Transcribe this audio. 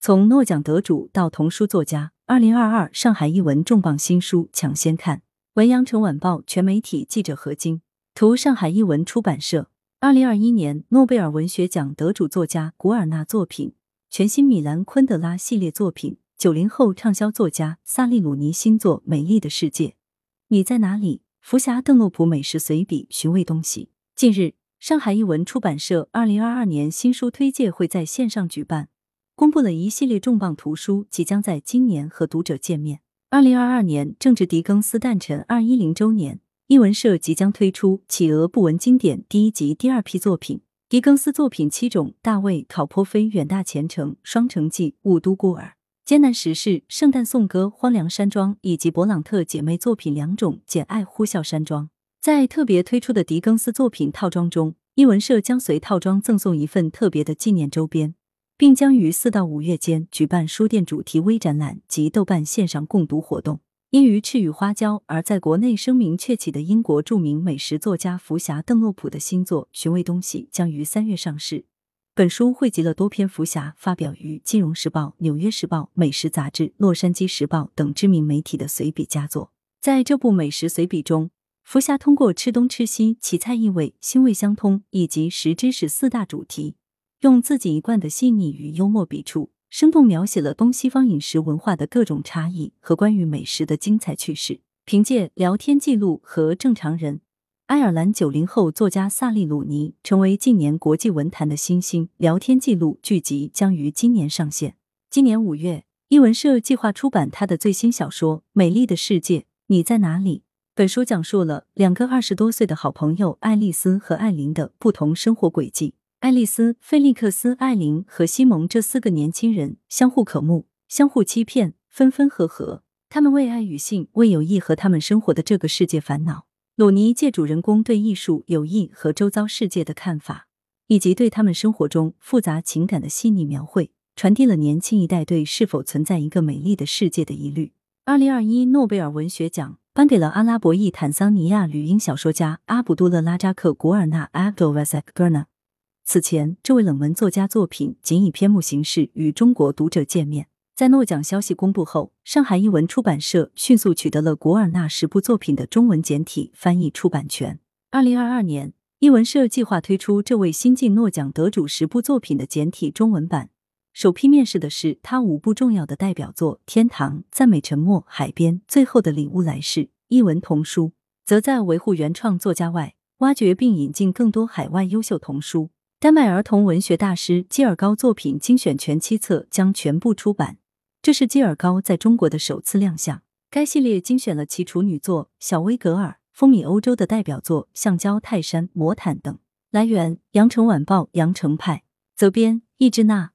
从诺奖得主到童书作家，二零二二上海译文重磅新书抢先看。文阳城晚报全媒体记者何晶，图上海译文出版社。二零二一年诺贝尔文学奖得主作家古尔纳作品，全新米兰昆德拉系列作品，九零后畅销作家萨利鲁尼新作《美丽的世界》。你在哪里？福霞邓洛普美食随笔寻味东西。近日，上海译文出版社二零二二年新书推介会在线上举办。公布了一系列重磅图书，即将在今年和读者见面。二零二二年正值狄更斯诞辰二一零周年，译文社即将推出《企鹅不闻经典》第一集第二批作品。狄更斯作品七种：大卫·考波菲《远大前程》《双城记》《雾都孤儿》《艰难时事》《圣诞颂歌》《荒凉山庄》，以及勃朗特姐妹作品两种《简爱呼啸山庄》。在特别推出的狄更斯作品套装中，译文社将随套装赠送一份特别的纪念周边。并将于四到五月间举办书店主题微展览及豆瓣线上共读活动。因于赤羽花椒而在国内声名鹊起的英国著名美食作家福霞·邓洛普的新作《寻味东西》将于三月上市。本书汇集了多篇福霞发表于《金融时报》《纽约时报》《美食杂志》《洛杉矶时报》等知名媒体的随笔佳作。在这部美食随笔中，福霞通过吃东吃西、奇菜异味、腥味相通以及食知识四大主题。用自己一贯的细腻与幽默笔触，生动描写了东西方饮食文化的各种差异和关于美食的精彩趣事。凭借聊天记录和正常人，爱尔兰九零后作家萨利鲁尼成为近年国际文坛的新星。聊天记录剧集将于今年上线。今年五月，译文社计划出版他的最新小说《美丽的世界》，你在哪里？本书讲述了两个二十多岁的好朋友爱丽丝和艾琳的不同生活轨迹。爱丽丝、菲利克斯、艾琳和西蒙这四个年轻人相互渴慕，相互欺骗，分分合合。他们为爱与性、为友谊和他们生活的这个世界烦恼。鲁尼借主人公对艺术、友谊和周遭世界的看法，以及对他们生活中复杂情感的细腻描绘，传递了年轻一代对是否存在一个美丽的世界的疑虑。二零二一诺贝尔文学奖颁给了阿拉伯裔坦桑尼亚女音小说家阿卜杜勒拉扎克古尔纳 （Abdul Razak Gurna）。此前，这位冷门作家作品仅以篇目形式与中国读者见面。在诺奖消息公布后，上海译文出版社迅速取得了古尔纳十部作品的中文简体翻译出版权。二零二二年，译文社计划推出这位新晋诺奖得主十部作品的简体中文版。首批面试的是他五部重要的代表作《天堂》《赞美沉默》《海边》《最后的礼物来世》。译文童书则在维护原创作家外，挖掘并引进更多海外优秀童书。丹麦儿童文学大师基尔高作品精选全七册将全部出版，这是基尔高在中国的首次亮相。该系列精选了其处女作《小威格尔》，风靡欧洲的代表作《橡胶泰山》《魔毯》等。来源：羊城晚报·羊城派，责编：易志娜。